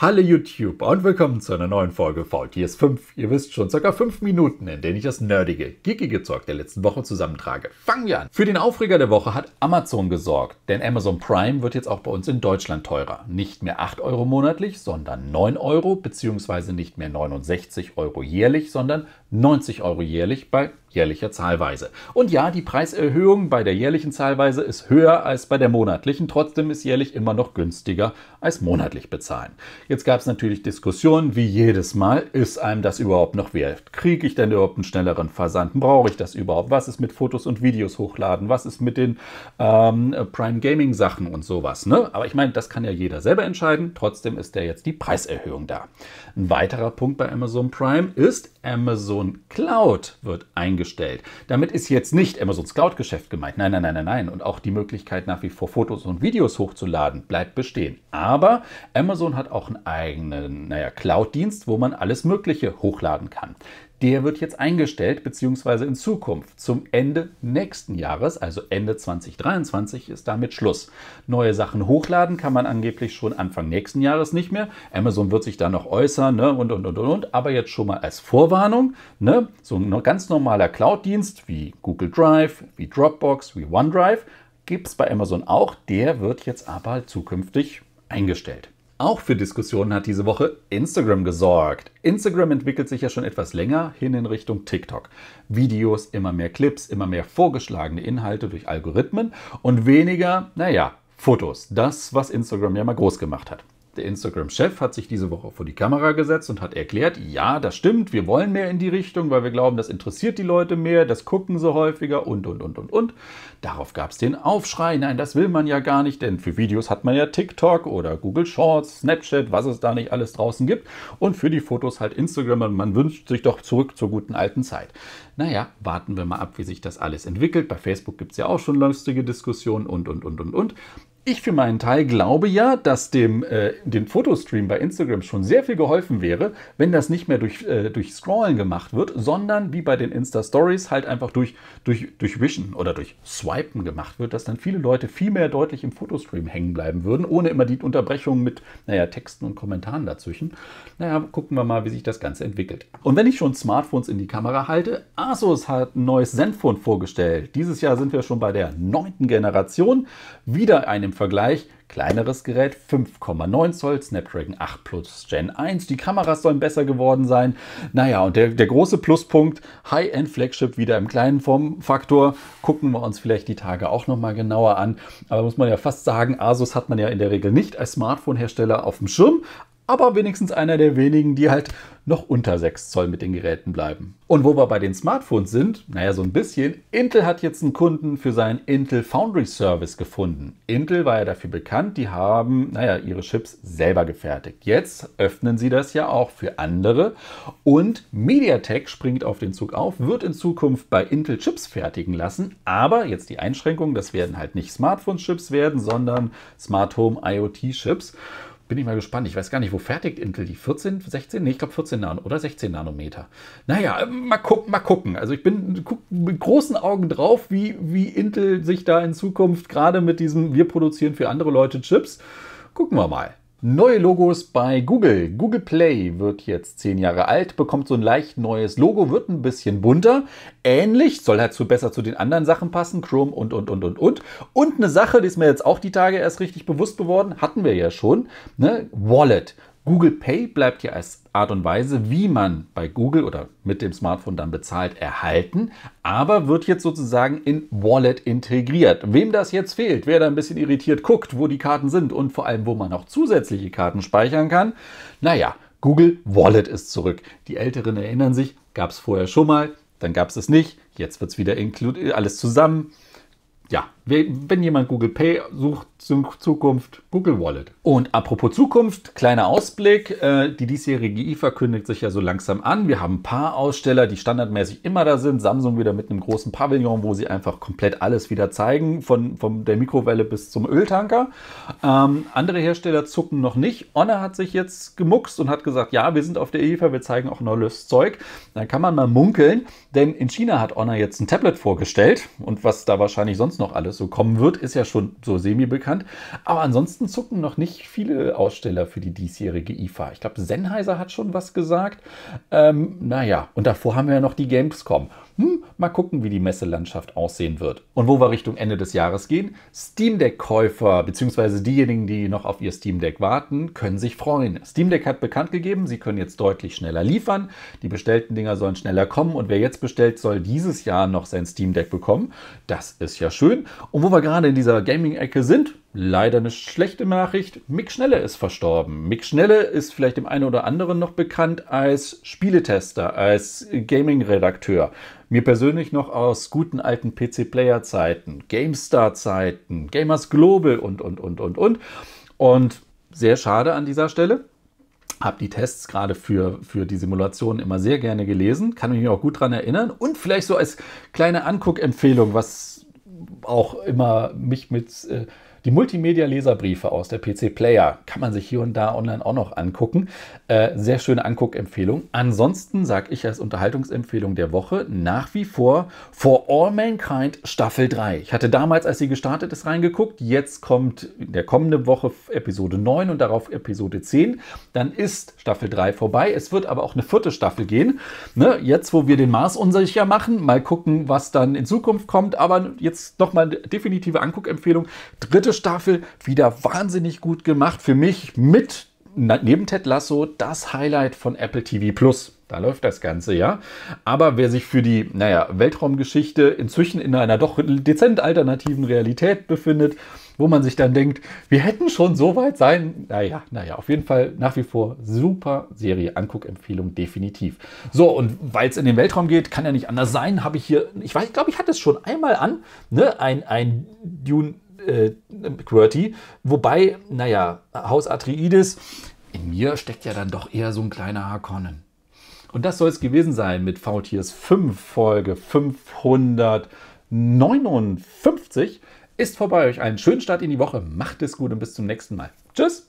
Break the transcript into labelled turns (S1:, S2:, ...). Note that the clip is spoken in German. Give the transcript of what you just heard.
S1: Hallo YouTube und willkommen zu einer neuen Folge VTS 5. Ihr wisst schon, ca. 5 Minuten, in denen ich das nerdige, geekige Zeug der letzten Woche zusammentrage. Fangen wir an. Für den Aufreger der Woche hat Amazon gesorgt, denn Amazon Prime wird jetzt auch bei uns in Deutschland teurer. Nicht mehr 8 Euro monatlich, sondern 9 Euro, beziehungsweise nicht mehr 69 Euro jährlich, sondern 90 Euro jährlich bei jährlicher Zahlweise. Und ja, die Preiserhöhung bei der jährlichen Zahlweise ist höher als bei der monatlichen, trotzdem ist jährlich immer noch günstiger als monatlich bezahlen. Jetzt gab es natürlich Diskussionen, wie jedes Mal, ist einem das überhaupt noch wert? Kriege ich denn überhaupt einen schnelleren Versand? Brauche ich das überhaupt? Was ist mit Fotos und Videos hochladen? Was ist mit den ähm, Prime Gaming Sachen und sowas? Ne? Aber ich meine, das kann ja jeder selber entscheiden, trotzdem ist ja jetzt die Preiserhöhung da. Ein weiterer Punkt bei Amazon Prime ist, Amazon Cloud wird eingestellt. Damit ist jetzt nicht Amazons Cloud-Geschäft gemeint. Nein, nein, nein, nein, nein. Und auch die Möglichkeit, nach wie vor Fotos und Videos hochzuladen, bleibt bestehen. Aber Amazon hat auch einen eigenen naja, Cloud-Dienst, wo man alles Mögliche hochladen kann der wird jetzt eingestellt, beziehungsweise in Zukunft. Zum Ende nächsten Jahres, also Ende 2023, ist damit Schluss. Neue Sachen hochladen kann man angeblich schon Anfang nächsten Jahres nicht mehr. Amazon wird sich da noch äußern ne? und, und, und, und, aber jetzt schon mal als Vorwarnung, ne? so ein ganz normaler Cloud-Dienst wie Google Drive, wie Dropbox, wie OneDrive, gibt es bei Amazon auch. Der wird jetzt aber zukünftig eingestellt. Auch für Diskussionen hat diese Woche Instagram gesorgt. Instagram entwickelt sich ja schon etwas länger hin in Richtung TikTok. Videos, immer mehr Clips, immer mehr vorgeschlagene Inhalte durch Algorithmen und weniger, naja, Fotos. Das, was Instagram ja mal groß gemacht hat. Der Instagram-Chef hat sich diese Woche vor die Kamera gesetzt und hat erklärt, ja, das stimmt, wir wollen mehr in die Richtung, weil wir glauben, das interessiert die Leute mehr, das gucken sie häufiger und, und, und, und, und. Darauf gab es den Aufschrei, nein, das will man ja gar nicht, denn für Videos hat man ja TikTok oder Google Shorts, Snapchat, was es da nicht alles draußen gibt und für die Fotos halt Instagram und man wünscht sich doch zurück zur guten alten Zeit. Naja, warten wir mal ab, wie sich das alles entwickelt. Bei Facebook gibt es ja auch schon lustige Diskussionen und, und, und, und, und. Ich für meinen Teil glaube ja, dass dem äh, den Fotostream bei Instagram schon sehr viel geholfen wäre, wenn das nicht mehr durch, äh, durch Scrollen gemacht wird, sondern wie bei den Insta-Stories halt einfach durch, durch, durch Wischen oder durch Swipen gemacht wird, dass dann viele Leute viel mehr deutlich im Fotostream hängen bleiben würden, ohne immer die Unterbrechung mit naja, Texten und Kommentaren dazwischen. Naja, gucken wir mal, wie sich das Ganze entwickelt. Und wenn ich schon Smartphones in die Kamera halte, Asus hat ein neues Zenfone vorgestellt. Dieses Jahr sind wir schon bei der neunten Generation. Wieder einem Vergleich, kleineres Gerät, 5,9 Zoll, Snapdragon 8 Plus Gen 1. Die Kameras sollen besser geworden sein. Naja, und der, der große Pluspunkt, High-End Flagship wieder im kleinen Formfaktor. Gucken wir uns vielleicht die Tage auch nochmal genauer an. Aber muss man ja fast sagen, Asus hat man ja in der Regel nicht als Smartphone-Hersteller auf dem Schirm aber wenigstens einer der wenigen, die halt noch unter 6 Zoll mit den Geräten bleiben. Und wo wir bei den Smartphones sind, naja, so ein bisschen, Intel hat jetzt einen Kunden für seinen Intel Foundry Service gefunden. Intel war ja dafür bekannt, die haben, naja, ihre Chips selber gefertigt. Jetzt öffnen sie das ja auch für andere und MediaTek springt auf den Zug auf, wird in Zukunft bei Intel Chips fertigen lassen, aber jetzt die Einschränkung, das werden halt nicht Smartphone-Chips werden, sondern Smart Home IoT-Chips bin ich mal gespannt. Ich weiß gar nicht, wo fertigt Intel die 14, 16? Nee, ich glaube 14 Nanometer oder 16 Nanometer. Naja, mal gucken, mal gucken. Also ich bin guck mit großen Augen drauf, wie, wie Intel sich da in Zukunft gerade mit diesem, wir produzieren für andere Leute Chips. Gucken wir mal. Neue Logos bei Google. Google Play wird jetzt zehn Jahre alt, bekommt so ein leicht neues Logo, wird ein bisschen bunter. Ähnlich, soll halt so besser zu den anderen Sachen passen, Chrome und, und, und, und, und. Und eine Sache, die ist mir jetzt auch die Tage erst richtig bewusst geworden, hatten wir ja schon, ne? Wallet. Google Pay bleibt ja als Art und Weise, wie man bei Google oder mit dem Smartphone dann bezahlt, erhalten, aber wird jetzt sozusagen in Wallet integriert. Wem das jetzt fehlt, wer da ein bisschen irritiert guckt, wo die Karten sind und vor allem, wo man auch zusätzliche Karten speichern kann, naja, Google Wallet ist zurück. Die Älteren erinnern sich, gab es vorher schon mal, dann gab es es nicht, jetzt wird es wieder alles zusammen. Ja, wenn jemand Google Pay sucht, Zukunft Google Wallet. Und apropos Zukunft, kleiner Ausblick. Äh, die diesjährige IFA kündigt sich ja so langsam an. Wir haben ein paar Aussteller, die standardmäßig immer da sind. Samsung wieder mit einem großen Pavillon, wo sie einfach komplett alles wieder zeigen, von, von der Mikrowelle bis zum Öltanker. Ähm, andere Hersteller zucken noch nicht. Honor hat sich jetzt gemuckst und hat gesagt, ja, wir sind auf der IFA, wir zeigen auch neues Zeug. Dann kann man mal munkeln, denn in China hat Honor jetzt ein Tablet vorgestellt und was da wahrscheinlich sonst noch alles so kommen wird, ist ja schon so semi-bekannt bekannt. Aber ansonsten zucken noch nicht viele Aussteller für die diesjährige IFA. Ich glaube, Sennheiser hat schon was gesagt. Ähm, naja, und davor haben wir ja noch die Gamescom. Hm, mal gucken, wie die Messelandschaft aussehen wird. Und wo wir Richtung Ende des Jahres gehen, Steam Deck-Käufer bzw. diejenigen, die noch auf ihr Steam Deck warten, können sich freuen. Steam Deck hat bekannt gegeben, sie können jetzt deutlich schneller liefern. Die bestellten Dinger sollen schneller kommen und wer jetzt bestellt, soll dieses Jahr noch sein Steam Deck bekommen. Das ist ja schön. Und wo wir gerade in dieser Gaming-Ecke sind, Leider eine schlechte Nachricht. Mick Schnelle ist verstorben. Mick Schnelle ist vielleicht dem einen oder anderen noch bekannt als Spieletester, als Gaming-Redakteur. Mir persönlich noch aus guten alten PC-Player-Zeiten, GameStar-Zeiten, Gamers Global und, und, und, und, und. Und sehr schade an dieser Stelle. Habe die Tests gerade für, für die Simulation immer sehr gerne gelesen, kann mich auch gut daran erinnern. Und vielleicht so als kleine Anguckempfehlung, was auch immer mich mit äh, die Multimedia-Leserbriefe aus der PC Player kann man sich hier und da online auch noch angucken. Äh, sehr schöne Anguckempfehlung. Ansonsten sage ich als Unterhaltungsempfehlung der Woche nach wie vor For All Mankind Staffel 3. Ich hatte damals, als sie gestartet ist, reingeguckt. Jetzt kommt in der kommenden Woche Episode 9 und darauf Episode 10. Dann ist Staffel 3 vorbei. Es wird aber auch eine vierte Staffel gehen. Ne? Jetzt, wo wir den Mars unsicher machen, mal gucken, was dann in Zukunft kommt. Aber jetzt nochmal definitive Anguckempfehlung. Dritte Staffel wieder wahnsinnig gut gemacht. Für mich mit neben Ted Lasso das Highlight von Apple TV Plus. Da läuft das Ganze, ja. Aber wer sich für die, naja, Weltraumgeschichte inzwischen in einer doch dezent alternativen Realität befindet, wo man sich dann denkt, wir hätten schon so weit sein. Naja, naja, auf jeden Fall nach wie vor super Serie. Anguckempfehlung definitiv. So, und weil es in den Weltraum geht, kann ja nicht anders sein, habe ich hier, ich weiß, ich glaube, ich hatte es schon einmal an, ne, ein, ein Dune äh, QWERTY. Wobei, naja, Haus Atreides, in mir steckt ja dann doch eher so ein kleiner Harkonnen. Und das soll es gewesen sein mit VTS 5, Folge 559. Ist vorbei. Euch einen schönen Start in die Woche. Macht es gut und bis zum nächsten Mal. Tschüss.